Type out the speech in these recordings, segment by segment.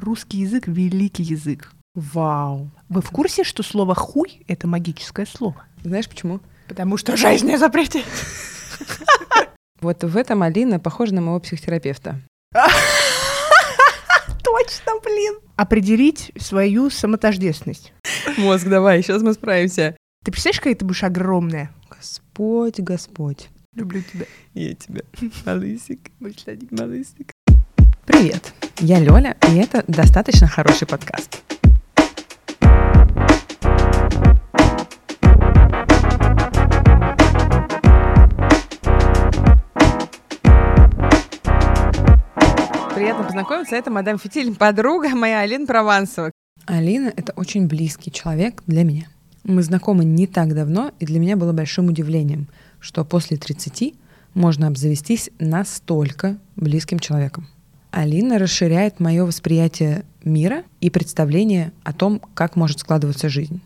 Русский язык — великий язык. Вау. Вы в курсе, что слово «хуй» — это магическое слово? Знаешь почему? Потому что жизнь не запретит. Вот в этом Алина похожа на моего психотерапевта. Точно, блин. Определить свою самотождественность. Мозг, давай, сейчас мы справимся. Ты представляешь, какая ты будешь огромная? Господь, Господь. Люблю тебя. Я тебя, малысик, Мальчик. малысик. Привет, я Лёля, и это достаточно хороший подкаст. Приятно познакомиться. Это мадам Фитиль, подруга моя Алина Провансова. Алина — это очень близкий человек для меня. Мы знакомы не так давно, и для меня было большим удивлением, что после 30 можно обзавестись настолько близким человеком. Алина расширяет мое восприятие мира и представление о том, как может складываться жизнь.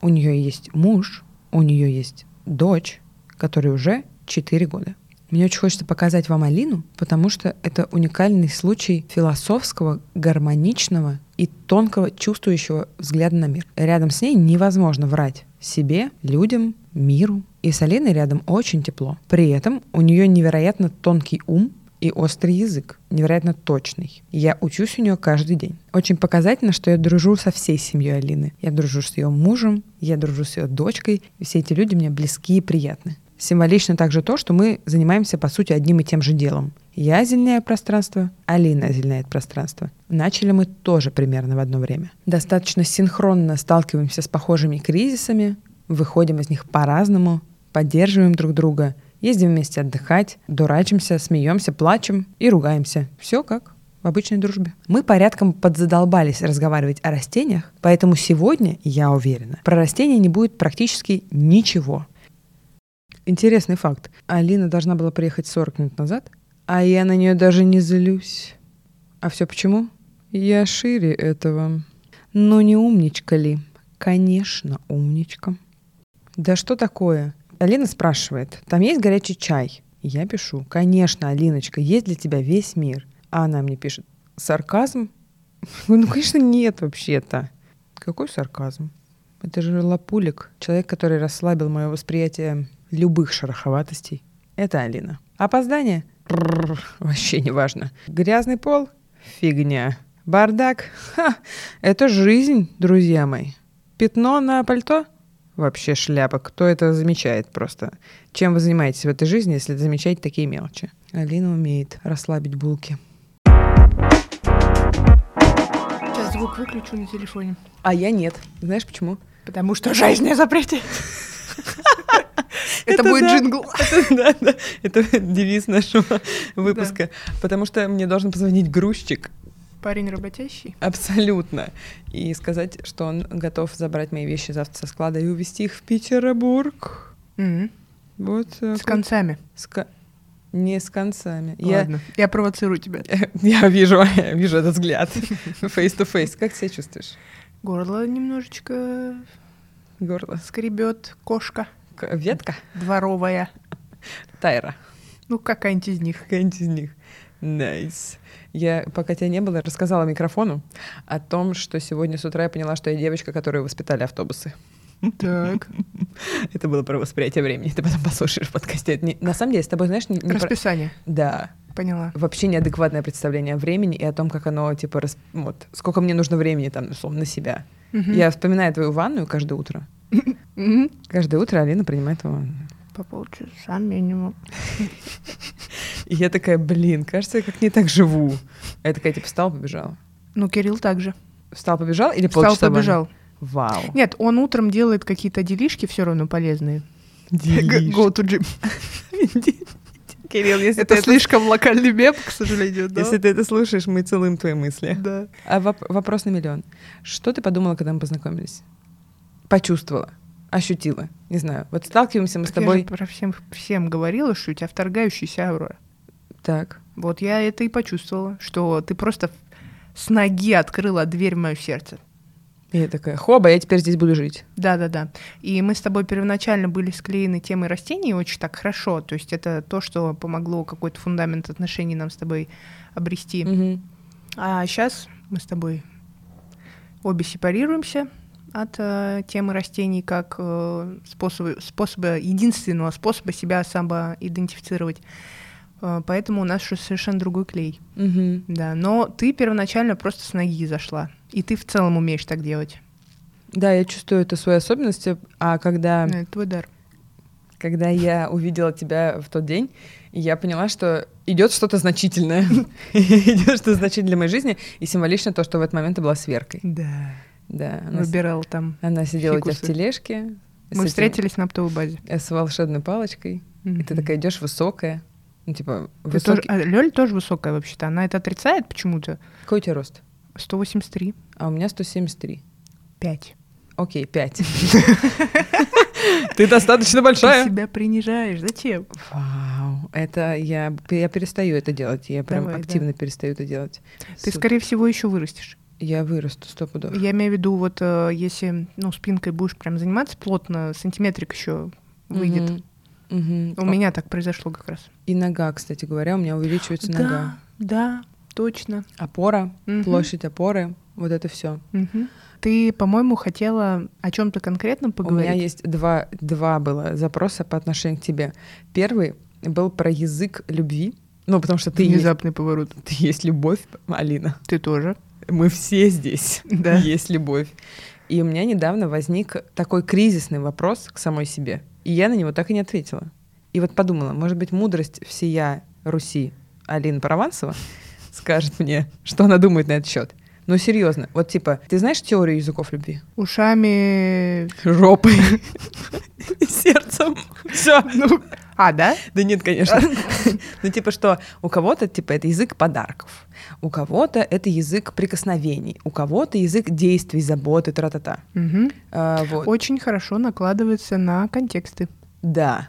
У нее есть муж, у нее есть дочь, которой уже 4 года. Мне очень хочется показать вам Алину, потому что это уникальный случай философского, гармоничного и тонкого чувствующего взгляда на мир. Рядом с ней невозможно врать себе, людям, миру. И с Алиной рядом очень тепло. При этом у нее невероятно тонкий ум и острый язык, невероятно точный. Я учусь у нее каждый день. Очень показательно, что я дружу со всей семьей Алины. Я дружу с ее мужем, я дружу с ее дочкой, все эти люди мне близки и приятны. Символично также то, что мы занимаемся, по сути, одним и тем же делом. Я озеленяю пространство, Алина озеленяет пространство. Начали мы тоже примерно в одно время. Достаточно синхронно сталкиваемся с похожими кризисами, выходим из них по-разному, поддерживаем друг друга, ездим вместе отдыхать, дурачимся, смеемся, плачем и ругаемся. Все как в обычной дружбе. Мы порядком подзадолбались разговаривать о растениях, поэтому сегодня, я уверена, про растения не будет практически ничего. Интересный факт. Алина должна была приехать 40 минут назад, а я на нее даже не злюсь. А все почему? Я шире этого. Ну не умничка ли? Конечно, умничка. Да что такое? Алина спрашивает, там есть горячий чай? Я пишу, конечно, Алиночка, есть для тебя весь мир. А она мне пишет, сарказм? Ну, конечно, нет вообще-то. Какой сарказм? Это же Лапулик, человек, который расслабил мое восприятие любых шероховатостей. Это Алина. Опоздание? Вообще не важно. Грязный пол? Фигня. Бардак? Ха, это жизнь, друзья мои. Пятно на пальто? Вообще шляпа. Кто это замечает просто? Чем вы занимаетесь в этой жизни, если замечаете такие мелочи? Алина умеет расслабить булки. Сейчас звук выключу на телефоне. А я нет. Знаешь почему? Потому что жизнь не запретит. Это будет да. джингл. Да, да. Это девиз нашего выпуска. Потому что мне должен позвонить грузчик. Парень работящий. Абсолютно. И сказать, что он готов забрать мои вещи завтра со склада и увезти их в Петербург. Мгм. Вот. так С концами. С ко- Не с концами. Я, Ладно, я провоцирую тебя. я вижу, я вижу этот взгляд. Face to face. Как себя чувствуешь? Горло немножечко Горло. скребет кошка К- Ветка? дворовая. Тайра. Ну, какая-нибудь из них. Какая-нибудь из них. Nice. Я, пока тебя не было, рассказала микрофону о том, что сегодня с утра я поняла, что я девочка, которую воспитали автобусы. Так. Это было про восприятие времени. Ты потом послушаешь в подкасте. Не- На самом деле, с тобой, знаешь, не, не про- Расписание. Да. Поняла. Вообще неадекватное представление о времени и о том, как оно, типа, рас- вот, сколько мне нужно времени, там, условно, на себя. Мгм. Я вспоминаю твою ванную каждое утро. Каждое утро Алина принимает ванну. По полчаса минимум. И я такая, блин, кажется, я как не так живу. А я такая, типа, встал, побежал. Ну, Кирилл также. Встал, побежал или Встал, полчаса ванны? побежал. Вау. Нет, он утром делает какие-то делишки все равно полезные. Делишь. Go to gym. Кирилл, если Это ты слишком локальный мем, к сожалению, да? Если ты это слушаешь, мы целуем твои мысли. Да. А воп- вопрос на миллион. Что ты подумала, когда мы познакомились? Почувствовала? Ощутила? Не знаю. Вот сталкиваемся мы с Так я тобой... же про всем, всем говорила, что у тебя вторгающаяся аура. Так. Вот я это и почувствовала, что ты просто с ноги открыла дверь в мое сердце. И я такая, хоба, я теперь здесь буду жить. Да-да-да. И мы с тобой первоначально были склеены темой растений очень так хорошо. То есть это то, что помогло какой-то фундамент отношений нам с тобой обрести. Мгм. А сейчас мы с тобой обе сепарируемся от э, темы растений как э, способа, способа, единственного способа себя самоидентифицировать. Э, поэтому у нас совершенно другой клей. Мгм. Да, но ты первоначально просто с ноги зашла. И ты в целом умеешь так делать. Да, я чувствую это свои особенности, а когда, Это твой дар. когда я увидела тебя в тот день, я поняла, что идет что-то значительное. Идет что-то значительное для моей жизни, и символично то, что в этот момент ты была с Веркой. Да. Да, она, с- Выбирал там. она сидела у тебя в фикусы. тележке. с Мы этим- встретились на оптовой базе. с волшебной палочкой, и ты такая идешь высокая, ну типа Ты высокий. тоже, а, Лёля тоже высокая вообще-то. Она это отрицает почему-то. Какой у тебя рост? 183. А у меня 173. 5. Окей, 5. Ты достаточно Ты большая. себя принижаешь. Зачем? Вау, это я, я перестаю это делать, я прям Давай, да. активно перестаю это делать. Ты, Супер. скорее всего, еще вырастешь. Я вырасту сто пудов. Я имею в виду, вот э, если ну, спинкой будешь прям заниматься плотно, сантиметрик еще выйдет. Мгм. У О, меня так произошло как раз. И нога, кстати говоря, у меня увеличивается Да, нога. да, точно. Опора, Мгм. площадь опоры, вот это все. Мгм. Ты, по-моему, хотела о чем-то конкретном У поговорить. меня есть два, два было запроса по отношению к тебе. Первый был про язык любви. Ну, потому что ты есть, Внезапный поворот. ты есть любовь, Алина. Ты тоже. Мы все здесь. Да. Есть любовь. И у меня недавно возник такой кризисный вопрос к самой себе. И я на него так и не ответила. И вот подумала, может быть, мудрость всея Руси Алина Провансова скажет мне, что она думает на этот счет. Ну, серьезно, вот типа, ты знаешь теорию языков любви? Ушами... Жопой. Сердцем. Все. Ну, а, да? Да нет, конечно. Ну, типа, что у кого-то, типа, это язык подарков, у кого-то это язык прикосновений, у кого-то язык действий, заботы, тра-та-та. Мгм. А, вот. Очень хорошо накладывается на контексты. Да.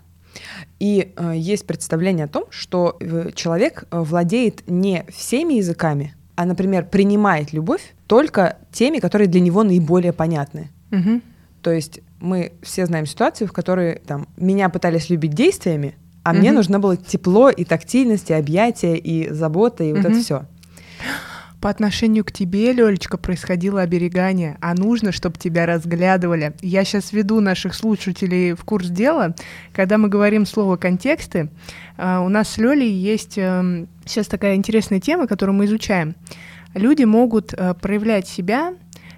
И э, есть представление о том, что э, человек э, владеет не всеми языками, а, например, принимает любовь только теми, которые для него наиболее понятны. Мгм. То есть мы все знаем ситуацию, в которой там меня пытались любить действиями, а мне Мгм. нужно было тепло и тактильность, и объятия, и забота, и вот это все. По отношению к тебе, Лёлечка, происходило оберегание, а нужно, чтобы тебя разглядывали. Я сейчас веду наших слушателей в курс дела. Когда мы говорим слово «контексты», э, у нас с Лёлей есть сейчас такая интересная тема, которую мы изучаем. Люди могут э, проявлять себя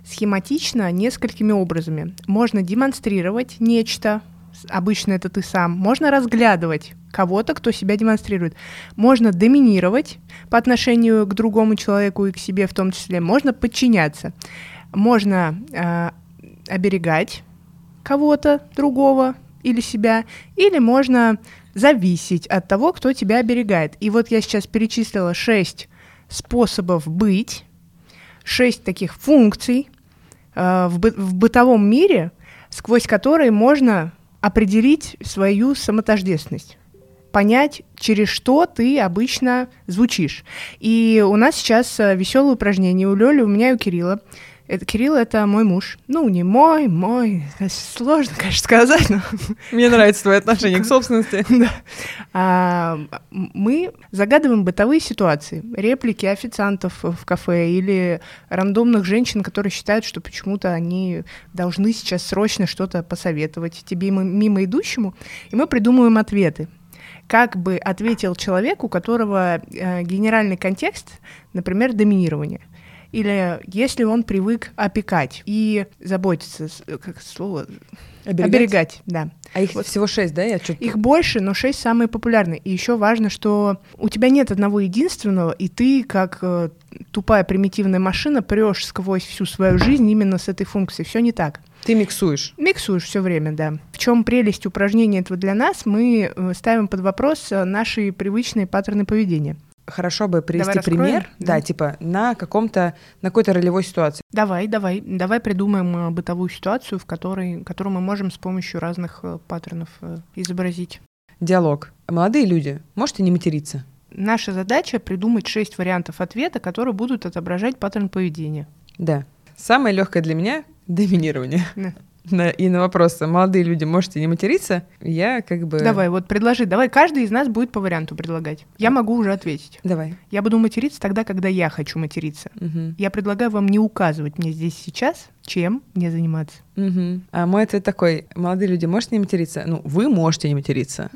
схематично несколькими образами. Можно демонстрировать нечто, обычно это ты сам. Можно разглядывать кого-то, кто себя демонстрирует. Можно доминировать по отношению к другому человеку и к себе в том числе. Можно подчиняться. Можно э, оберегать кого-то другого или себя, или можно зависеть от того, кто тебя оберегает. И вот я сейчас перечислила шесть способов быть, шесть таких функций э, в, бы- в бытовом мире, сквозь которые можно определить свою самотождественность понять, через что ты обычно звучишь. И у нас сейчас веселое упражнение у Лёли, у меня и у Кирилла. Это, Кирилл — это мой муж. Ну, не мой, мой. Это сложно, конечно, сказать, но Мне нравится твое отношение к собственности. да. А, мы загадываем бытовые ситуации, реплики официантов в кафе или рандомных женщин, которые считают, что почему-то они должны сейчас срочно что-то посоветовать тебе мимо идущему, и мы придумываем ответы. Как бы ответил человек, у которого э, генеральный контекст, например, доминирование. Или если он привык опекать и заботиться, как слово, оберегать, да. А их Вот. всего шесть, да? Я что-то... Их больше, но шесть самые популярные. И еще важно, что у тебя нет одного единственного, и ты, как э, тупая примитивная машина, прешь сквозь всю свою жизнь именно с этой функцией. Все не так. Ты миксуешь. Миксуешь все время, да. В чем прелесть упражнения этого для нас? Мы э, ставим под вопрос э, наши привычные паттерны поведения. Хорошо бы привести Давай раскроем? пример, да, Да. типа на каком-то, на какой-то ролевой ситуации. Давай, давай, давай придумаем э, бытовую ситуацию, в которой, которую мы можем с помощью разных э, паттернов э, изобразить. Диалог. Молодые люди, можете не материться? Наша задача придумать шесть вариантов ответа, которые будут отображать паттерн поведения. Да. Самое легкое для меня — доминирование. Да. На, и на вопрос, молодые люди, можете не материться, я как бы... Давай, вот предложи, давай, каждый из нас будет по варианту предлагать. Я могу уже ответить. Давай. Я буду материться тогда, когда я хочу материться. Угу. Я предлагаю вам не указывать мне здесь сейчас, чем не заниматься. Угу. А мой ответ такой, молодые люди, можете не материться? Ну, вы можете не материться,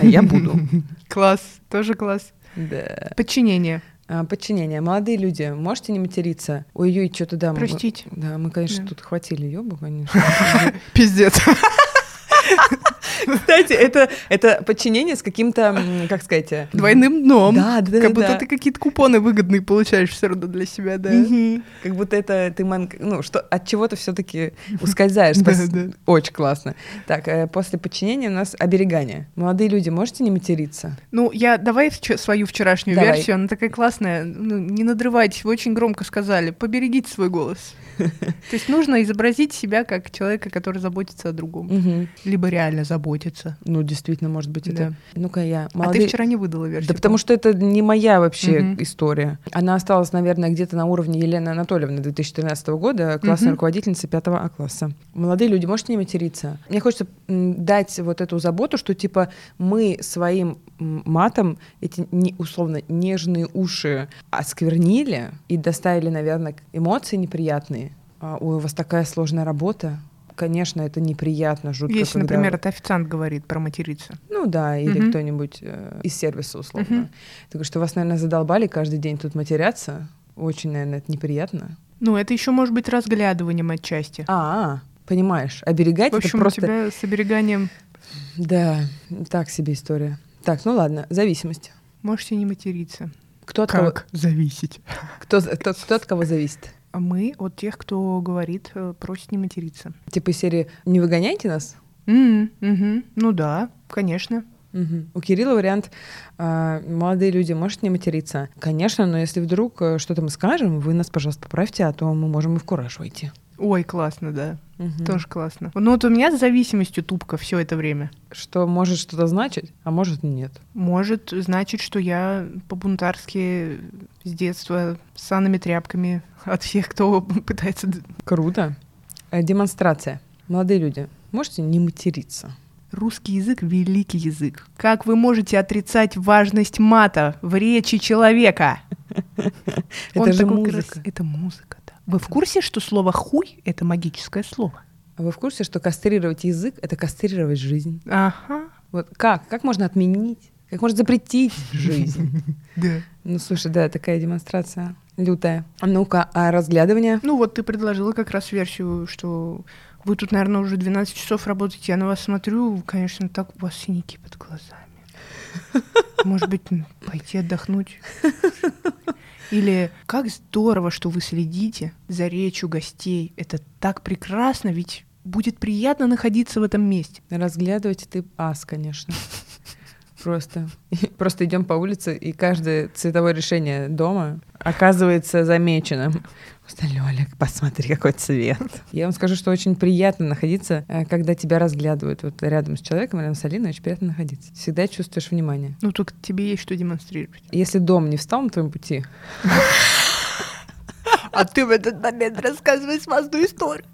а я буду. Класс, тоже класс. Да. Подчинение. А, подчинение. Молодые люди, можете не материться? Ой-ой, что-то да. мы- Простите. Да, мы, конечно, Да. тут хватили ёбу, конечно. Пиздец. Кстати, это, это подчинение с каким-то, как сказать... э, Двойным дном. Да, да, Как будто да. ты какие-то купоны выгодные получаешь все равно для себя, да. Мгм. Как будто это ты ман- ну что от чего-то все-таки ускользаешь. Да, Спас- да. Очень классно. Так, э, после подчинения у нас оберегание. Молодые люди, можете не материться? Ну, я давай вч- свою вчерашнюю Давай. версию, она такая классная. Ну, не надрывайтесь, вы очень громко сказали. Поберегите свой голос. То есть нужно изобразить себя как человека, который заботится о другом. Мгм. Либо реально заботится. Ну действительно, может быть это. Да. Ну-ка я. А Молодые... ты вчера не выдала версию. Да потому что это не моя вообще Мгм. история. Она осталась, наверное, где-то на уровне Елены Анатольевны 2013 года, классная Мгм. руководительница 5 А класса. Молодые люди, можете не материться? Мне хочется дать вот эту заботу, что типа мы своим матом эти не, условно нежные уши осквернили и доставили, наверное, эмоции неприятные. А, Ой, у вас такая сложная работа. Конечно, это неприятно, жутко. Если, когда- например, это официант говорит про материться. ну да, или Мгм. кто-нибудь э, из сервиса условно. Ты говоришь, что вас, наверное, задолбали каждый день тут матеряться. Очень, наверное, это неприятно. Ну, это еще может быть разглядыванием отчасти. А, понимаешь, оберегать В общем, это просто... у тебя с обереганием Да, так себе история. Так, ну ладно, зависимость. можете не материться. Кто от, кого, зависеть? кто, кто, кто от кого зависит? А мы от тех, кто говорит, э, просит не материться. Типа из серии «Не выгоняйте нас»? М, мгм. Ну да, конечно. Мгм. У Кирилла вариант а, «Молодые люди, можете не материться?» Конечно, но если вдруг э, что-то мы скажем, вы нас, пожалуйста, поправьте, а то мы можем и в кураж войти. Ой, классно, да. Мгм. Тоже классно. Ну вот у меня с зависимостью тупка все это время. Что может что-то значить, а может нет. Может значит, что я по-бунтарски с детства с санными тряпками от всех, кто пытается... Круто. Э, Демонстрация. Молодые люди, можете не материться? Русский язык — великий язык. Как вы можете отрицать важность мата в речи человека? Это же музыка. Это музыка. Вы в курсе, что слово «хуй» — это магическое слово? А вы в курсе, что кастрировать язык — это кастрировать жизнь? Ага. Вот как? Как можно отменить? Как можно запретить жизнь? Да. Ну, слушай, да, такая демонстрация лютая. А Ну-ка, а разглядывание? Ну вот ты предложила как раз версию, что вы тут, наверное, уже 12 часов работаете, я на вас смотрю, конечно, так у вас синяки под глазами. Может быть, пойти отдохнуть? Или как здорово, что вы следите за речью гостей. Это так прекрасно, ведь будет приятно находиться в этом месте. Разглядывать ты ас, конечно. Просто. Просто идем по улице, и каждое цветовое решение дома оказывается замеченным. Лёля, посмотри, какой цвет. Я вам скажу, что очень приятно находиться, э, когда тебя разглядывают. Вот рядом с человеком, рядом с Алиной, очень приятно находиться. Всегда чувствуешь внимание. Ну, только тебе есть что демонстрировать. Если дом не встал на твоем пути, А ты в этот момент рассказывай смазную историю.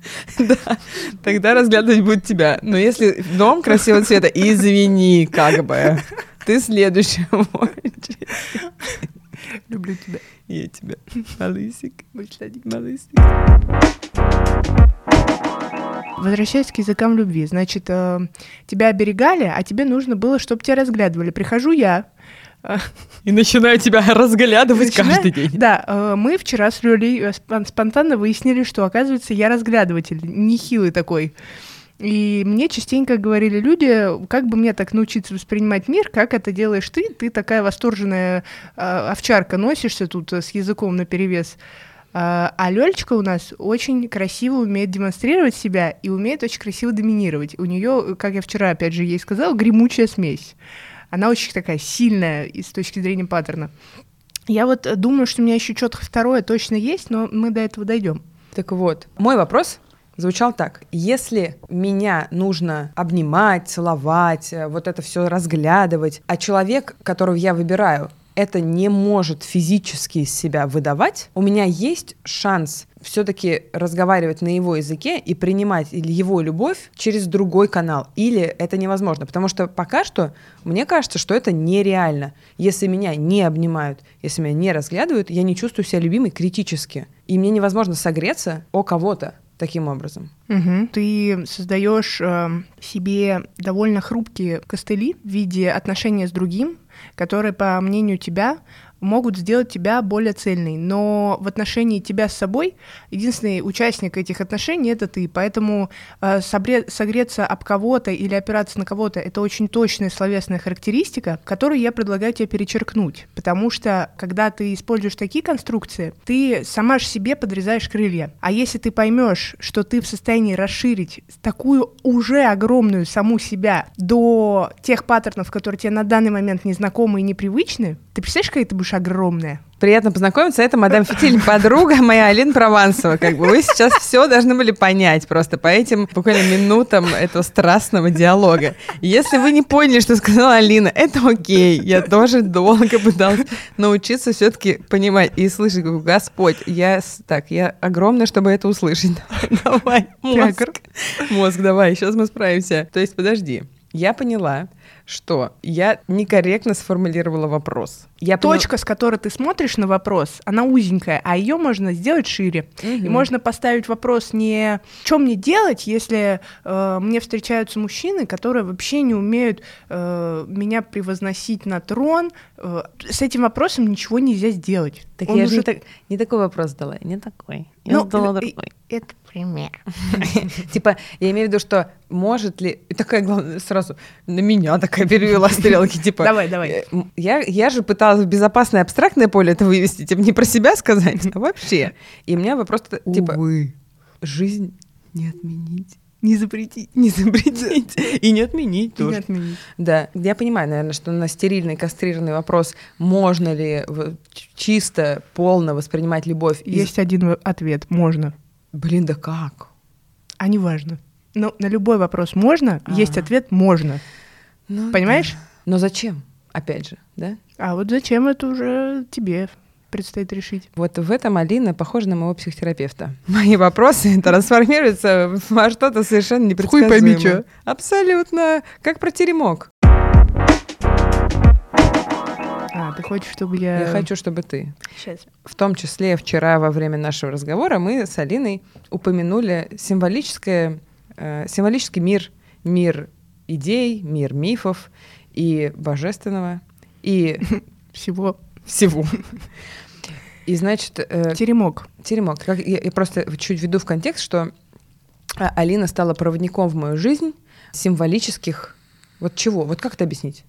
тогда разглядывать будет тебя. Но если дом красивого цвета, извини, как бы. Ты следующий в очереди. Люблю тебя. Я тебя. Малысик. Сладенький. Малысик. Возвращаясь к языкам любви, значит, э, тебя оберегали, а тебе нужно было, чтобы тебя разглядывали. Прихожу я. э, И начинаю тебя разглядывать начинаю- каждый день. Да, э, мы вчера с Лёлей спон- спонтанно выяснили, что, оказывается, я разглядыватель, нехилый такой. И мне частенько говорили люди, как бы мне так научиться воспринимать мир, как это делаешь ты, ты такая восторженная э, овчарка, носишься тут э, с языком наперевес. А а Лёлечка у нас очень красиво умеет демонстрировать себя и умеет очень красиво доминировать. У нее, как я вчера опять же ей сказала, гремучая смесь. Она очень такая сильная и с точки зрения паттерна. Я вот э, думаю, что у меня еще что-то второе точно есть, но мы до этого дойдем. Так вот, мой вопрос звучал так. Если меня нужно обнимать, целовать, э, вот это все разглядывать, а человек, которого я выбираю, это не может физически из себя выдавать, у меня есть шанс все-таки разговаривать на его языке и принимать его любовь через другой канал. Или это невозможно. Потому что пока что мне кажется, что это нереально. Если меня не обнимают, если меня не разглядывают, я не чувствую себя любимой критически. И мне невозможно согреться о кого-то таким образом. Угу. Ты создаешь э, себе довольно хрупкие костыли в виде отношения с другим, которые, по мнению тебя, могут сделать тебя более цельной. Но в отношении тебя с собой единственный участник этих отношений — это ты. Поэтому э, согреться об кого-то или опираться на кого-то — это очень точная словесная характеристика, которую я предлагаю тебе перечеркнуть. Потому что, когда ты используешь такие конструкции, ты сама же себе подрезаешь крылья. А если ты поймешь, что ты в состоянии расширить такую уже огромную саму себя до тех паттернов, которые тебе на данный момент незнакомы и непривычны, ты представляешь, какая ты будешь огромная? Приятно познакомиться. Это мадам Фитиль, подруга моя Алина Провансова. Как бы вы сейчас все должны были понять просто по этим буквально минутам этого страстного диалога. Если вы не поняли, что сказала Алина, это окей. Я тоже долго пыталась научиться все-таки понимать и слышать, Господь, я так, я огромная, чтобы это услышать. Давай, мозг. Мозг, давай, сейчас мы справимся. То есть, подожди. Я поняла, что я некорректно сформулировала вопрос. Я Точка, понял... с которой ты смотришь на вопрос, она узенькая, а ее можно сделать шире. Угу. И можно поставить вопрос не что мне делать, если э, мне встречаются мужчины, которые вообще не умеют э, меня превозносить на трон. Э, с этим вопросом ничего нельзя сделать. Так Он я уже... не, так, не такой вопрос дала, не такой. Я ну, задала другой. Это пример. Типа, я имею в виду, что может ли... Такая, главное, сразу на меня такая перевела стрелки, типа... Давай, давай. Э, я же пыталась в безопасное абстрактное поле это вывести, типа, не про себя сказать, а вообще. И у меня вопрос, типа... Увы. Жизнь не отменить. Не запретить. Не запретить. И не отменить тоже. не отменить. Да. Я понимаю, наверное, что на стерильный, кастрированный вопрос, можно ли чисто, полно воспринимать любовь. Есть из... один ответ. Можно. Блин, да как? А не важно. Но на любой вопрос можно, А-а-а. есть ответ можно. Ну, Понимаешь? Да. Но зачем? Опять же, да? А вот зачем это уже тебе предстоит решить. Вот в этом Алина похожа на моего психотерапевта. Мои вопросы трансформируются во что-то совершенно непредсказуемое. Хуй пойми, что. Абсолютно. Как про теремок. А, ты хочешь, чтобы я... Я хочу, чтобы ты. Сейчас. В том числе вчера во время нашего разговора мы с Алиной упомянули символическое, э, символический мир, мир идей, мир мифов и божественного, и... Всего. Всего. И значит... Э, теремок. Теремок. Как, я, я просто чуть веду в контекст, что а, Алина стала проводником в мою жизнь символических... Вот чего? Вот как это объяснить?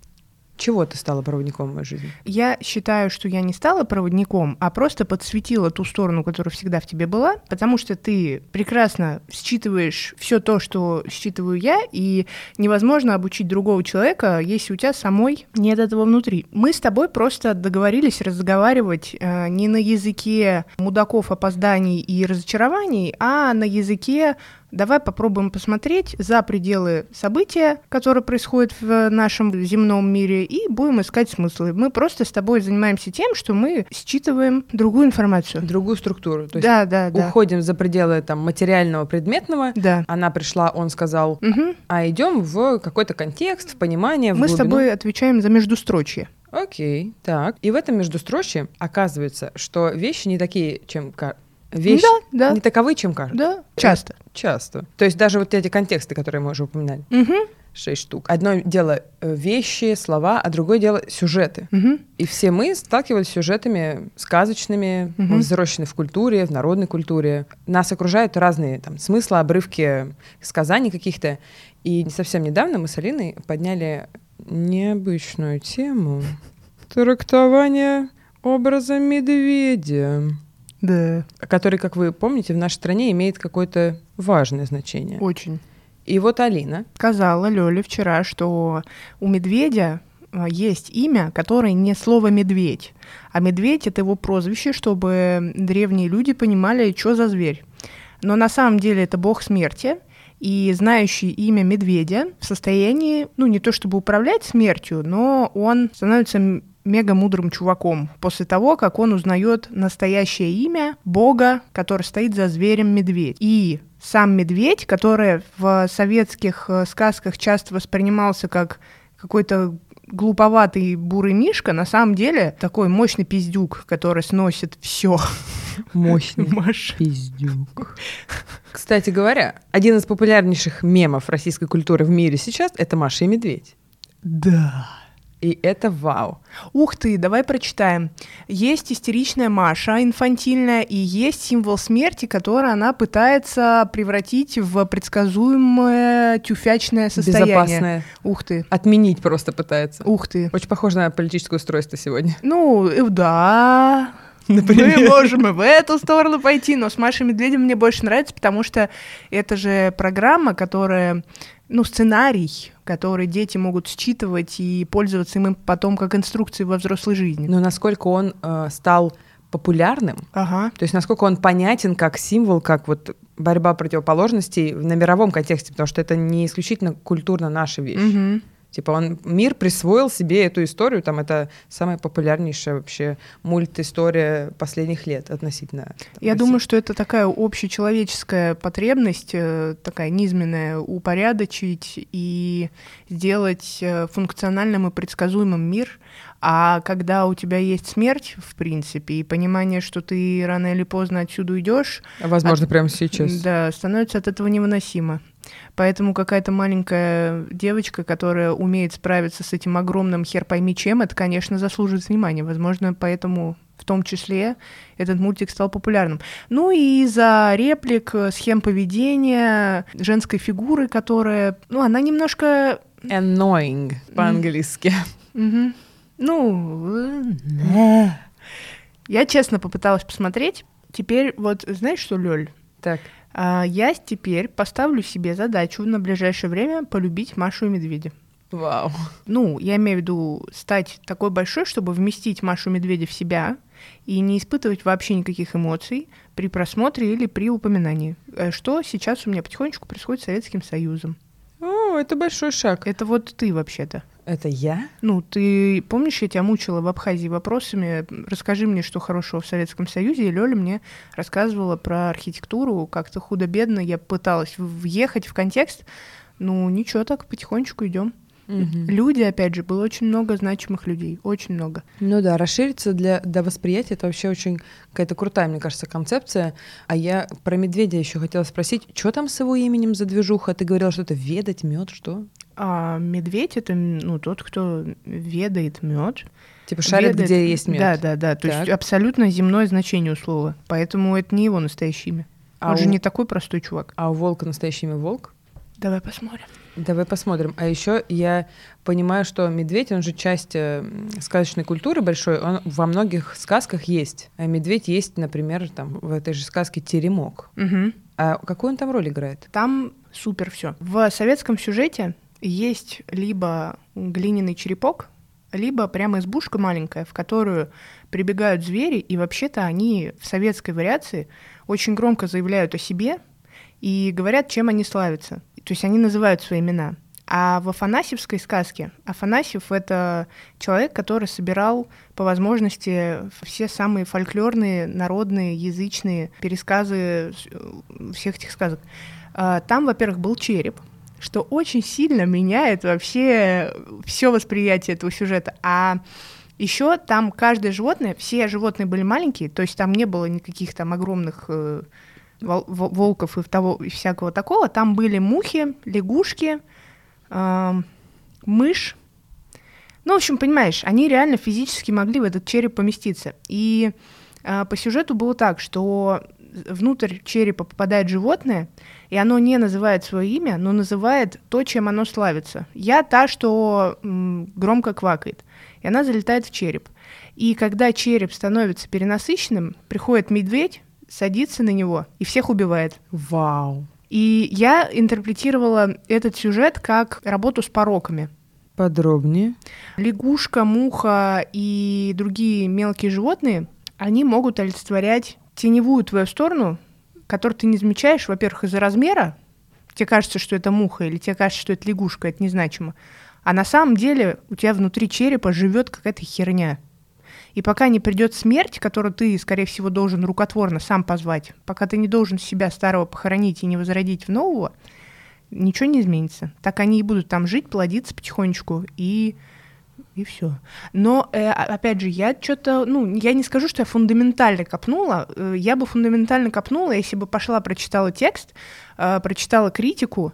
Чего ты стала проводником в моей жизни? Я считаю, что я не стала проводником, а просто подсветила ту сторону, которая всегда в тебе была, потому что ты прекрасно считываешь все то, что считываю я, и невозможно обучить другого человека, если у тебя самой нет этого внутри. Мы с тобой просто договорились разговаривать э, не на языке мудаков, опозданий и разочарований, а на языке давай попробуем посмотреть за пределы события, которые происходят в нашем земном мире, и будем искать смыслы. Мы просто с тобой занимаемся тем, что мы считываем другую информацию. Другую структуру. То есть да, да, да. Уходим за пределы там, материального, предметного. Да. Она пришла, он сказал, угу. а идем в какой-то контекст, в понимание, в Мы глубину. с тобой отвечаем за междустрочье. Окей, так. И в этом междустрочье оказывается, что вещи не такие, чем вещи да, да. не таковы, чем кажутся. Да, часто. Часто. То есть даже вот эти контексты, которые мы уже упоминали. Угу. Шесть штук. Одно дело э, вещи, слова, а другое дело сюжеты. Угу. И все мы сталкивались с сюжетами сказочными, угу. мы взрослены в культуре, в народной культуре. Нас окружают разные там смыслы, обрывки сказаний каких-то. И совсем недавно мы с Алиной подняли необычную тему трактования образа медведя. Да. Который, как вы помните, в нашей стране имеет какое-то важное значение. Очень. И вот Алина. Сказала Лёле вчера, что у медведя а, есть имя, которое не слово «медведь», а медведь — это его прозвище, чтобы древние люди понимали, что за зверь. Но на самом деле это бог смерти, и знающий имя медведя в состоянии, ну, не то чтобы управлять смертью, но он становится мега мудрым чуваком после того, как он узнает настоящее имя бога, который стоит за зверем медведь. И сам медведь, который в советских э, сказках часто воспринимался как какой-то глуповатый бурый мишка, на самом деле такой мощный пиздюк, который сносит все. Мощный Маша. пиздюк. Кстати говоря, один из популярнейших мемов российской культуры в мире сейчас — это Маша и Медведь. Да. И это вау. Ух ты, давай прочитаем. Есть истеричная Маша, инфантильная, и есть символ смерти, который она пытается превратить в предсказуемое тюфячное состояние. Безопасное. Ух ты. Отменить просто пытается. Ух ты. Очень похоже на политическое устройство сегодня. Ну, э, да. Мы можем и в эту сторону пойти, но с Машей Медведем мне больше нравится, потому что это же программа, которая, ну, сценарий, который дети могут считывать и пользоваться им потом как инструкции во взрослой жизни. Но насколько он э, стал популярным, Ага. то есть насколько он понятен как символ, как вот борьба противоположностей на мировом контексте, потому что это не исключительно культурно наша вещь. Мгм. Типа он мир присвоил себе эту историю, там это самая популярнейшая вообще мульт-история последних лет относительно. там, Я России. думаю, что это такая общечеловеческая потребность, э, такая низменная, упорядочить и сделать э, функциональным и предсказуемым мир. А когда у тебя есть смерть, в принципе, и понимание, что ты рано или поздно отсюда уйдешь, возможно прямо сейчас. да, становится от этого невыносимо. Поэтому какая-то маленькая девочка, которая умеет справиться с этим огромным хер пойми чем, это, конечно, заслуживает внимания. Возможно, поэтому в том числе этот мультик стал популярным. Ну и из-за реплик, схем поведения, женской фигуры, которая, ну, она немножко... Annoying по-английски. ну, э, я честно попыталась посмотреть. Теперь вот, знаешь что, Лёль? Так. А, я теперь поставлю себе задачу на ближайшее время полюбить Машу и Медведя. Вау. Ну, я имею в виду стать такой большой, чтобы вместить Машу Медведя в себя и не испытывать вообще никаких эмоций при просмотре или при упоминании. Э, Что сейчас у меня потихонечку происходит с Советским Союзом. О, это большой шаг. Это вот ты вообще-то. Это я? Ну, ты помнишь, я тебя мучила в Абхазии вопросами, расскажи мне, что хорошего в Советском Союзе, и Лёля мне рассказывала про архитектуру, как-то худо-бедно, я пыталась въехать в контекст, ну, ничего, так потихонечку идем. Мгм. Люди, опять же, было очень много значимых людей, очень много. Ну да, расшириться для, для восприятия это вообще очень какая-то крутая, мне кажется, концепция. А я про медведя еще хотела спросить, что там с его именем за движуха? Ты говорила, что это ведать, мед, что? А медведь это, ну, тот, кто ведает мед. Типа шарит, Ведает- где есть мед. Да, да, да. То Так. есть абсолютно земное значение у слова. Поэтому это не его настоящее имя. А Он же у- не такой простой чувак. А у волка настоящее имя волк? Давай посмотрим. Давай посмотрим. А еще я понимаю, что медведь, он же часть э, сказочной культуры большой, он во многих сказках есть. А медведь есть, например, там в этой же сказке Теремок. Мгм. А какую он там роль играет? Там супер все. В советском сюжете есть либо глиняный черепок, либо прямо избушка маленькая, в которую прибегают звери, и вообще-то они в советской вариации очень громко заявляют о себе и говорят, чем они славятся. То есть они называют свои имена. А в Афанасьевской сказке Афанасьев — это человек, который собирал по возможности все самые фольклорные, народные, язычные пересказы всех этих сказок. А, Там, во-первых, был череп, что очень сильно меняет вообще все восприятие этого сюжета. А еще там каждое животное, все животные были маленькие, то есть там не было никаких там огромных э, вол- во- волков и того и всякого такого. Там были мухи, лягушки, ам, мышь. Ну, в общем, понимаешь, они реально физически могли в этот череп поместиться. И а, по сюжету было так, что внутрь черепа попадает животное, и оно не называет свое имя, но называет то, чем оно славится. Я та, что громко квакает. И она залетает в череп. И когда череп становится перенасыщенным, приходит медведь, садится на него и всех убивает. Вау. И я интерпретировала этот сюжет как работу с пороками. Подробнее. Лягушка, муха и другие мелкие животные, они могут олицетворять теневую твою сторону, которую ты не замечаешь, во-первых, из-за размера. Тебе кажется, что это муха, или тебе кажется, что это лягушка, это незначимо. А на самом деле у тебя внутри черепа живет какая-то херня. И пока не придет смерть, которую ты, скорее всего, должен рукотворно сам позвать, пока ты не должен себя старого похоронить и не возродить в нового, ничего не изменится. Так они и будут там жить, плодиться потихонечку и и все. Но, э, опять же, я что-то, ну, я не скажу, что я фундаментально копнула. Э, я бы фундаментально копнула, если бы пошла, прочитала текст, э, прочитала критику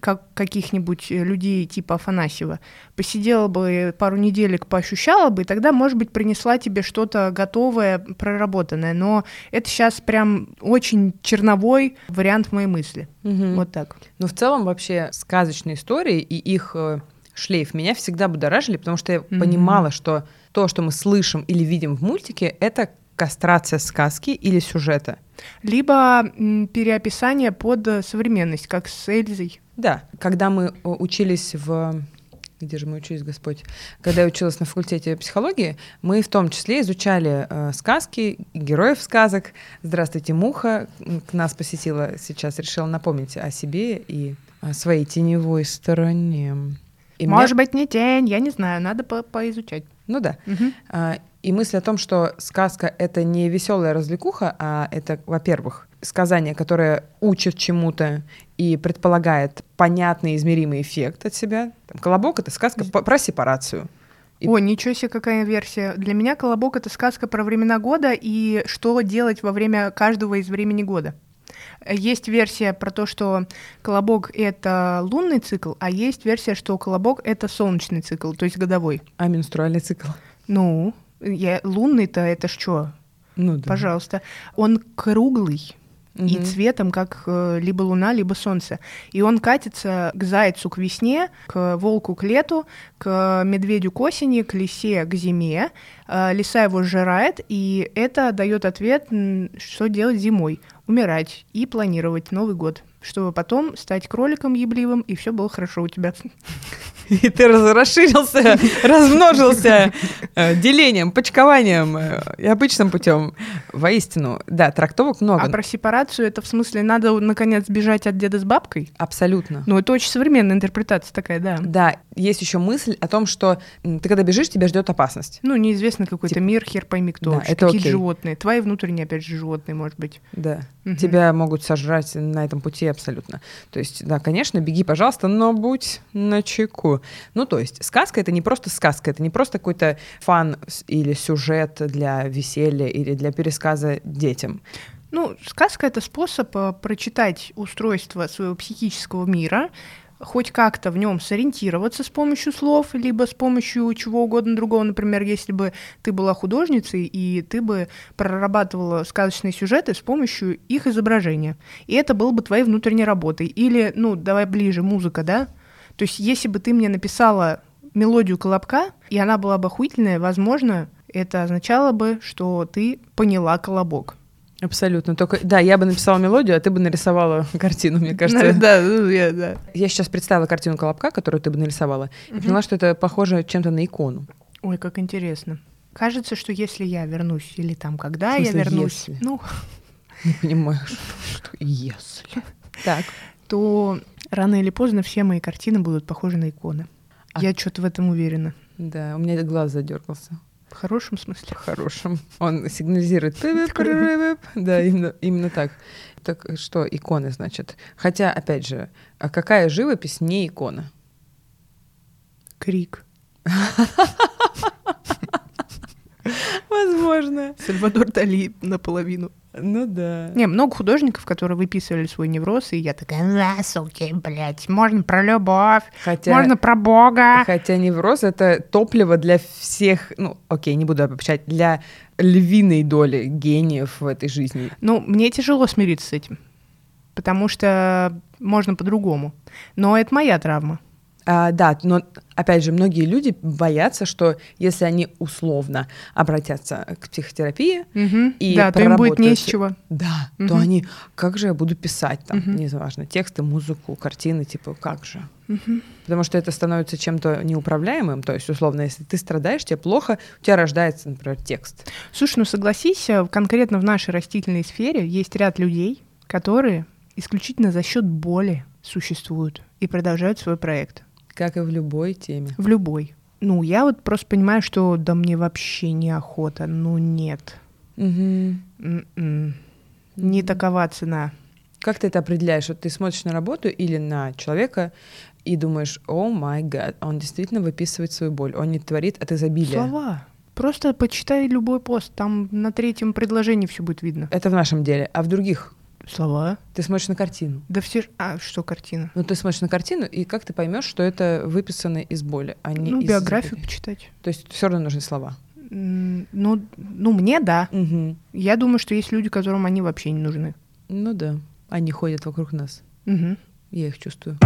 как, каких-нибудь людей типа Афанасьева, посидела бы пару неделек, поощущала бы, и тогда, может быть, принесла тебе что-то готовое, проработанное. Но это сейчас прям очень черновой вариант моей мысли. Угу. Вот так. Ну, в целом, вообще, сказочные истории и их шлейф меня всегда будоражили, потому что я mm-hmm. понимала, что то, что мы слышим или видим в мультике, это кастрация сказки или сюжета. Либо переописание под э, современность, как с Эльзой. Да, когда мы учились в где же мы учились, Господь? Когда я училась на факультете психологии, мы в том числе изучали э, сказки, героев сказок. Здравствуйте, Муха к нас посетила сейчас, решила напомнить о себе и о своей теневой стороне. И Может мне... быть, не тень, я не знаю, надо по поизучать. Ну да. Угу. А, и мысль о том, что сказка — это не веселая развлекуха, а это, во-первых, сказание, которое учит чему-то и предполагает понятный измеримый эффект от себя. Там, «Колобок» — это сказка про сепарацию. И... О, ничего себе, какая версия. Для меня «Колобок» — это сказка про времена года и что делать во время каждого из времени года. Есть версия про то, что колобок — это лунный цикл, а есть версия, что колобок — это солнечный цикл, то есть годовой. А менструальный цикл? Ну, я, лунный-то это что? Ну да. Пожалуйста. Он круглый, угу. и цветом, как э, либо луна, либо солнце. И он катится к зайцу к весне, к волку к лету, к медведю к осени, к лисе к зиме. Э, лиса его сжирает, и это дает ответ, что делать зимой. Умирать и планировать Новый год чтобы потом стать кроликом ебливым, и все было хорошо у тебя. И ты расширился, размножился э, делением, почкованием э, и обычным путем. Воистину, да, трактовок много. А про сепарацию это в смысле надо наконец бежать от деда с бабкой? Абсолютно. Ну, это очень современная интерпретация такая, да. Да, есть еще мысль о том, что ты когда бежишь, тебя ждет опасность. Ну, неизвестно какой-то мир, хер пойми кто. Да, это какие животные. Твои внутренние, опять же, животные, может быть. Да. Угу. Тебя могут сожрать на этом пути абсолютно. То есть, да, конечно, беги, пожалуйста, но будь на чеку. Ну, то есть, сказка — это не просто сказка, это не просто какой-то фан или сюжет для веселья или для пересказа детям. Ну, сказка — это способ э, прочитать устройство своего психического мира, хоть как-то в нем сориентироваться с помощью слов, либо с помощью чего угодно другого. Например, если бы ты была художницей, и ты бы прорабатывала сказочные сюжеты с помощью их изображения. И это было бы твоей внутренней работой. Или, ну, давай ближе, музыка, да? То есть, если бы ты мне написала мелодию колобка, и она была бы охуительная, возможно, это означало бы, что ты поняла колобок. Абсолютно. Только, да, я бы написала мелодию, а ты бы нарисовала картину, мне кажется. Да, ну, я, да. Я сейчас представила картину Колобка, которую ты бы нарисовала, и поняла, что это похоже чем-то на икону. Ой, как интересно. Кажется, что если я вернусь, или там, когда я вернусь, если? ну... Не понимаю, что, если. Так. То рано или поздно все мои картины будут похожи на иконы. А... Я что-то в этом уверена. Да, у меня глаз задергался. В хорошем смысле? В хорошем. Он сигнализирует. Да, именно, именно так. Так что, иконы, значит. Хотя, опять же, а какая живопись не икона? Крик. Возможно. Сальвадор Дали наполовину. Ну да. Не, много художников, которые выписывали свой невроз, и я такая, да, суки, блядь, можно про любовь, хотя, можно про Бога. Хотя невроз — это топливо для всех, ну, окей, не буду обобщать, для львиной доли гениев в этой жизни. Ну, мне тяжело смириться с этим, потому что можно по-другому. Но это моя травма. А, да, но опять же, многие люди боятся, что если они условно обратятся к психотерапии угу. и да, то им будет не с чего. Да, угу. то они, как же я буду писать там, угу. неважно, тексты, музыку, картины, типа, как же? Угу. Потому что это становится чем-то неуправляемым, то есть, условно, если ты страдаешь, тебе плохо, у тебя рождается, например, текст. Слушай, ну согласись, э, конкретно в нашей растительной сфере есть ряд людей, которые исключительно за счет боли существуют и продолжают свой проект. Как и в любой теме. В любой. Ну, я вот просто понимаю, что да мне вообще неохота. Ну, нет. Угу. М-м. Не такова цена. Как ты это определяешь? Вот ты смотришь на работу или на человека и думаешь, о май гад, он действительно выписывает свою боль, он не творит от изобилия. Слова. Просто почитай любой пост, там на третьем предложении все будет видно. Это в нашем деле. А в других? Слова. Ты смотришь на картину. Да все... А, что картина? Ну, ты смотришь на картину, и как ты поймешь, что это выписано из боли, а не ну, из биографию изобилия? почитать. То есть все равно нужны слова. Ну, ну, мне да. Угу. Я думаю, что есть люди, которым они вообще не нужны. Ну да, они ходят вокруг нас. Мгм. Я их чувствую.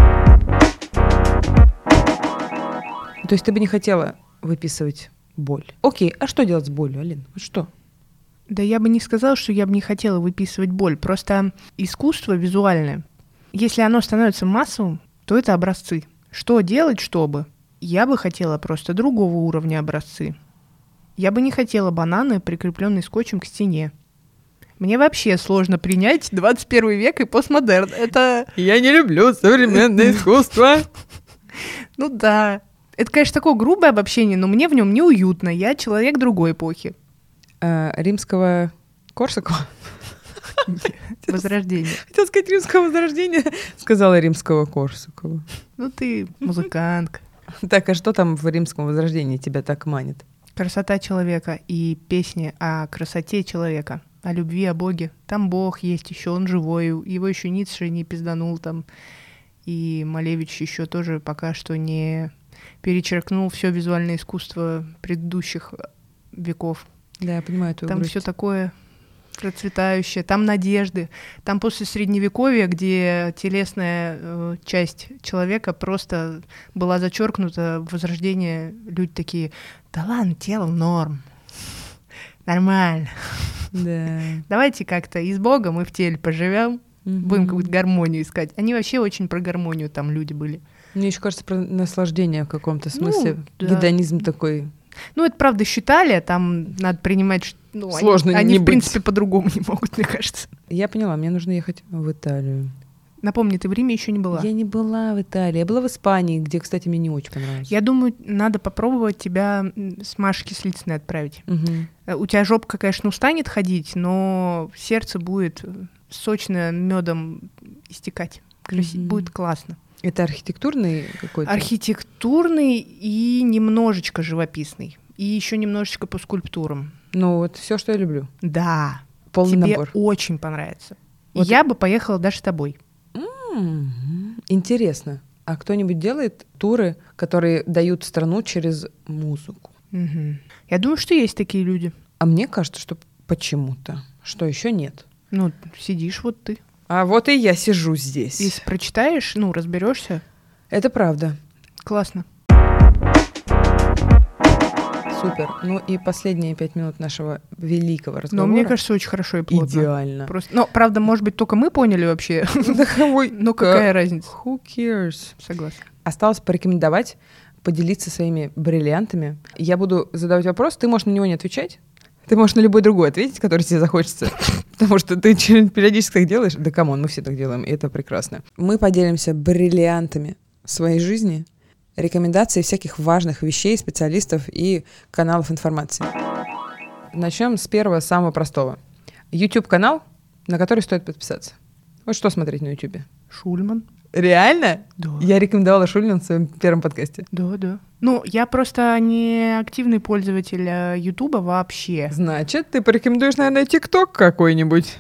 То есть ты бы не хотела выписывать боль? Окей, а что делать с болью, Алин? Вот что? Да я бы не сказала, что я бы не хотела выписывать боль. Просто искусство визуальное, если оно становится массовым, то это образцы. Что делать, чтобы? Я бы хотела просто другого уровня образцы. Я бы не хотела бананы, прикрепленные скотчем к стене. Мне вообще сложно принять 21 век и постмодерн. Это, Я не люблю современное искусство. ну да. Это, конечно, такое грубое обобщение, но мне в нем неуютно. Я человек другой эпохи. А, римского Корсакова? Возрождение. Хотела сказать римского возрождения, сказала римского Корсакова. Ну ты музыкантка. Так, а что там в римском возрождении тебя так манит? Красота человека и песни о красоте человека, о любви, о Боге. Там Бог есть еще, он живой, его еще Ницше не пизданул там, и Малевич еще тоже пока что не перечеркнул все визуальное искусство предыдущих веков. Да, я понимаю твою Там все такое процветающее, там надежды, там после средневековья, где телесная э, часть человека просто была зачеркнута, в возрождение люди такие, да ладно, тело норм, нормально, Да. давайте как-то и с Богом, и в теле поживем, будем Мгм. какую-то гармонию искать. Они вообще очень про гармонию там люди были. Мне еще кажется про наслаждение в каком-то Ну, смысле. да. Гедонизм такой. Ну, это правда считали, там надо принимать, ну, они- Сложно они, не в быть. принципе по-другому не могут, мне кажется. Я поняла, мне нужно ехать в Италию. Напомни, ты в Риме еще не была. Я не была в Италии. Я была в Испании, где, кстати, мне не очень понравилось. Я думаю, надо попробовать тебя с Машей Кислицыной отправить. Мгм. Э, У тебя жопка, конечно, устанет ходить, но сердце будет э, сочно медом истекать. Мгм. Будет классно. Это архитектурный какой-то? Архитектурный и немножечко живописный. И еще немножечко по скульптурам. Ну, вот все, что я люблю. Да, Полный тебе набор. очень понравится. Вот Я бы поехала даже с тобой. Мгм. Интересно. А кто-нибудь делает туры, которые дают страну через музыку? Мгм. Я думаю, что есть такие люди. А мне кажется, что почему-то, что еще нет. Ну, сидишь вот ты. А вот и я сижу здесь. Если прочитаешь, ну, разберешься, Это правда. классно. Супер. Ну и последние пять минут нашего великого Но разговора. мне кажется, очень хорошо и плотно. идеально. Просто, ну, правда, может быть, только мы поняли вообще. Ну, какая разница? Who cares? Согласна. Осталось порекомендовать, поделиться своими бриллиантами. Я буду задавать вопрос, ты можешь на него не отвечать. Ты можешь на любой другой ответить, который тебе захочется. Потому что ты че- периодически так делаешь. Да come on, мы все так делаем, и это прекрасно. Мы поделимся бриллиантами своей жизни, рекомендаций всяких важных вещей, специалистов и каналов информации. Начнем с первого, самого простого. YouTube-канал, на который стоит подписаться. Вот что смотреть на YouTube. Шульман. Реально? Да. Я рекомендовала Шульман в своем первом подкасте. Да, да. Ну, я просто не активный пользователь э, Ютуба вообще. Значит, ты порекомендуешь, наверное, ТикТок какой-нибудь?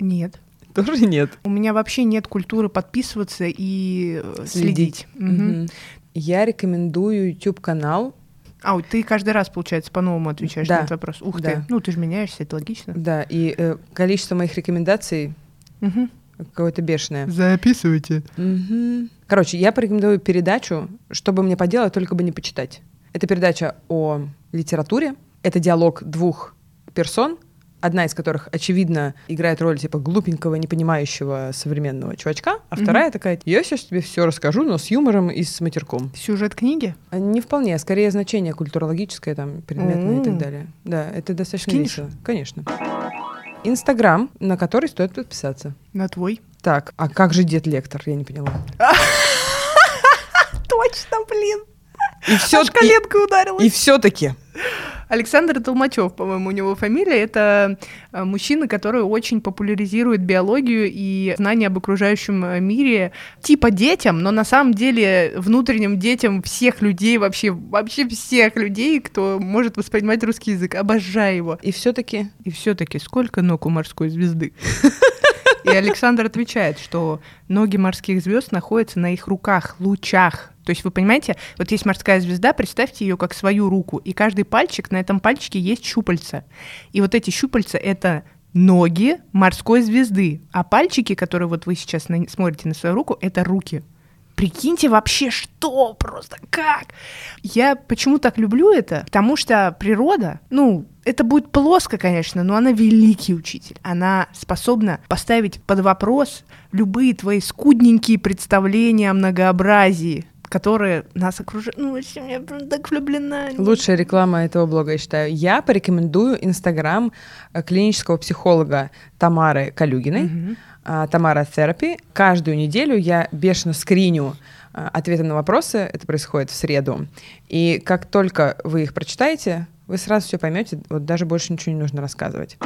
Нет. Тоже нет. У меня вообще нет культуры подписываться и э, следить. Мгм. Мгм. Я рекомендую YouTube-канал. А, вот ты каждый раз, получается, по-новому отвечаешь Да. на этот вопрос. Ух Да. ты. Ну, ты же меняешься, это логично. Да, и э, количество моих рекомендаций Мгм. Какое-то бешеное. Записывайте. Мгм. Короче, я порекомендую передачу, чтобы мне поделать, только бы не почитать. Это передача о литературе. Это диалог двух персон, одна из которых, очевидно, играет роль типа глупенького, непонимающего современного чувачка, а Мгм. вторая такая, я сейчас тебе все расскажу, но с юмором и с матерком. Сюжет книги? А Не вполне, а скорее значение культурологическое, там, предметное и так далее. Да, это достаточно Скинешь? весело. Конечно. Инстаграм, на который стоит подписаться. На твой. Так, а как же дед лектор? Я не поняла. Точно, блин. И все, Аж коленкой ударилась. И все-таки Александр Толмачев, по-моему, у него фамилия. Это э, мужчина, который очень популяризирует биологию и знания об окружающем э, мире типа детям, но на самом деле внутренним детям всех людей, вообще, вообще всех людей, кто может воспринимать русский язык. Обожаю его. И все-таки... И все-таки сколько ног у морской звезды? И Александр отвечает, что ноги морских звезд находятся на их руках, лучах. То есть вы понимаете, вот есть морская звезда, представьте ее как свою руку, и каждый пальчик, на этом пальчике есть щупальца. И вот эти щупальца — это ноги морской звезды, а пальчики, которые вот вы сейчас на, смотрите на свою руку, это руки. Прикиньте вообще, что просто, как? Я почему так люблю это? Потому что природа, ну, это будет плоско, конечно, но она великий учитель. Она способна поставить под вопрос любые твои скудненькие представления о многообразии, которые нас окружают. Ну, вообще, я прям так влюблена. Лучшая реклама этого блога, я считаю. Я порекомендую Инстаграм э, клинического психолога Тамары Калюгиной. А, Тамара Therapy. Каждую неделю я бешено скриню а, ответы на вопросы. Это происходит в среду. И как только вы их прочитаете, вы сразу все поймете. Вот даже больше ничего не нужно рассказывать.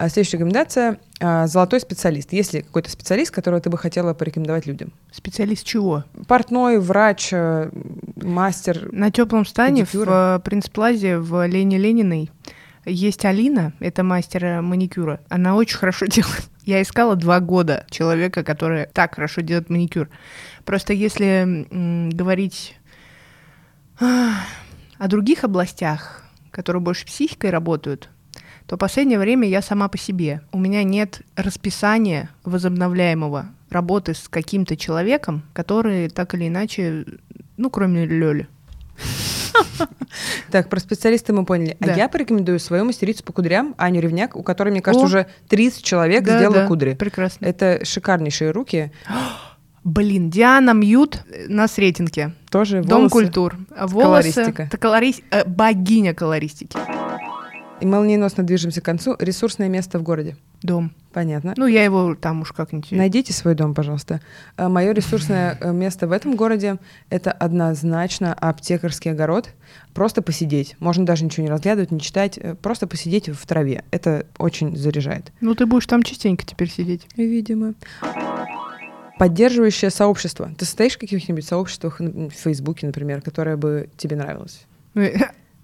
А следующая рекомендация а, золотой специалист. Есть ли какой-то специалист, которого ты бы хотела порекомендовать людям? Специалист чего? Портной, врач, э, мастер. На теплом стане в Педикюра. э, Принц-Плазе в Лене Лениной есть Алина, это мастер э, маникюра. Она очень хорошо делает. Я искала два года человека, который так хорошо делает маникюр. Просто если м, говорить о других областях, которые больше психикой работают, то в последнее время я сама по себе. У меня нет расписания возобновляемого работы с каким-то человеком, который так или иначе, ну, кроме Лёли. Так, про специалиста мы поняли. Да. А я порекомендую свою мастерицу по кудрям Аню Ревняк, у которой, мне кажется, О! уже 30 человек Да, сделало да, кудри. Прекрасно. Это шикарнейшие руки. Блин, Диана Мьют на Сретенке. Тоже Дом волосы. культур. А Волосы. Колористика. Это колорис- э, богиня колористики. И молниеносно движемся к концу. Ресурсное место в городе. Дом. Понятно. Ну, я его там уж как-нибудь... Найдите свой дом, пожалуйста. Мое ресурсное э, место в этом городе — это однозначно аптекарский огород. Просто посидеть. Можно даже ничего не разглядывать, не читать. э, Просто посидеть в траве. Это очень заряжает. Ну, ты будешь там частенько теперь сидеть. Видимо. Поддерживающее сообщество. Ты состоишь в каких-нибудь сообществах в Фейсбуке, например, которое бы тебе нравилось?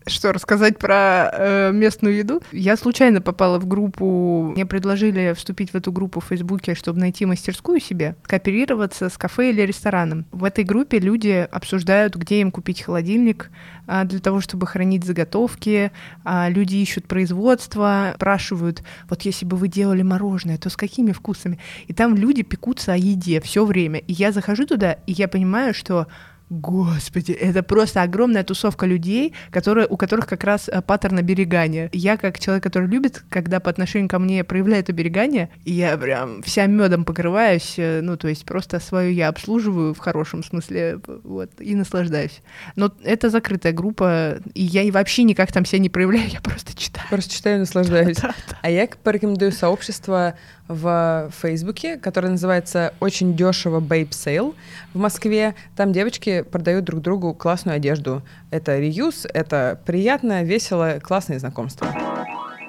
Что, рассказать про э, местную еду? Я случайно попала в группу, мне предложили вступить в эту группу в Фейсбуке, чтобы найти мастерскую себе, кооперироваться с кафе или рестораном. В этой группе люди обсуждают, где им купить холодильник а, для того, чтобы хранить заготовки. А, люди ищут производство, спрашивают, вот если бы вы делали мороженое, то с какими вкусами? И там люди пекутся о еде все время. И я захожу туда, и я понимаю, что Господи, это просто огромная тусовка людей, которые, у которых как раз э, паттерн оберегания. Я, как человек, который любит, когда по отношению ко мне проявляет оберегание, я прям вся медом покрываюсь, э, ну, то есть просто свою я обслуживаю в хорошем смысле, вот, и наслаждаюсь. Но это закрытая группа, и я вообще никак там себя не проявляю, я просто читаю. Просто читаю и наслаждаюсь. Да, А я порекомендую сообщество в Фейсбуке, которое называется «Очень дешево Babe Sale» в Москве. Там девочки продают друг другу классную одежду. Это реюз, это приятно, весело, классные знакомства.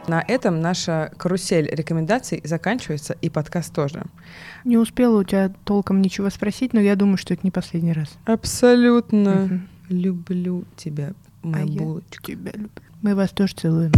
На этом наша карусель рекомендаций заканчивается, и подкаст тоже. Не успела у тебя толком ничего спросить, но я думаю, что это не последний раз. Абсолютно. Мгм. Люблю тебя, моя А я булочка. Тебя люблю. Мы вас тоже целуем.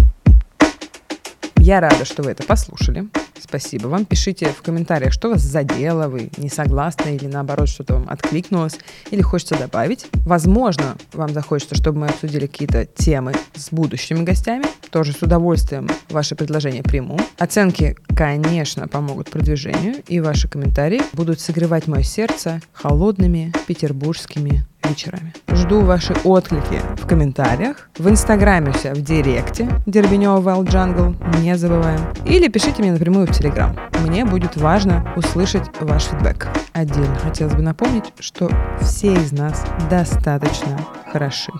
Я рада, что вы это послушали. Спасибо вам. Пишите в комментариях, что вас задело, вы не согласны или наоборот что-то вам откликнулось или хочется добавить. Возможно, вам захочется, чтобы мы обсудили какие-то темы с будущими гостями. Тоже с удовольствием ваши предложения приму. Оценки, конечно, помогут продвижению, и ваши комментарии будут согревать мое сердце холодными петербургскими вечерами. Жду ваши отклики в комментариях, в инстаграме себя в директе Дербенева Wild Jungle, не забываем. Или пишите мне напрямую в телеграм. Мне будет важно услышать ваш фидбэк. Отдельно хотелось бы напомнить, что все из нас достаточно хороши.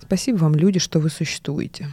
Спасибо вам, люди, что вы существуете.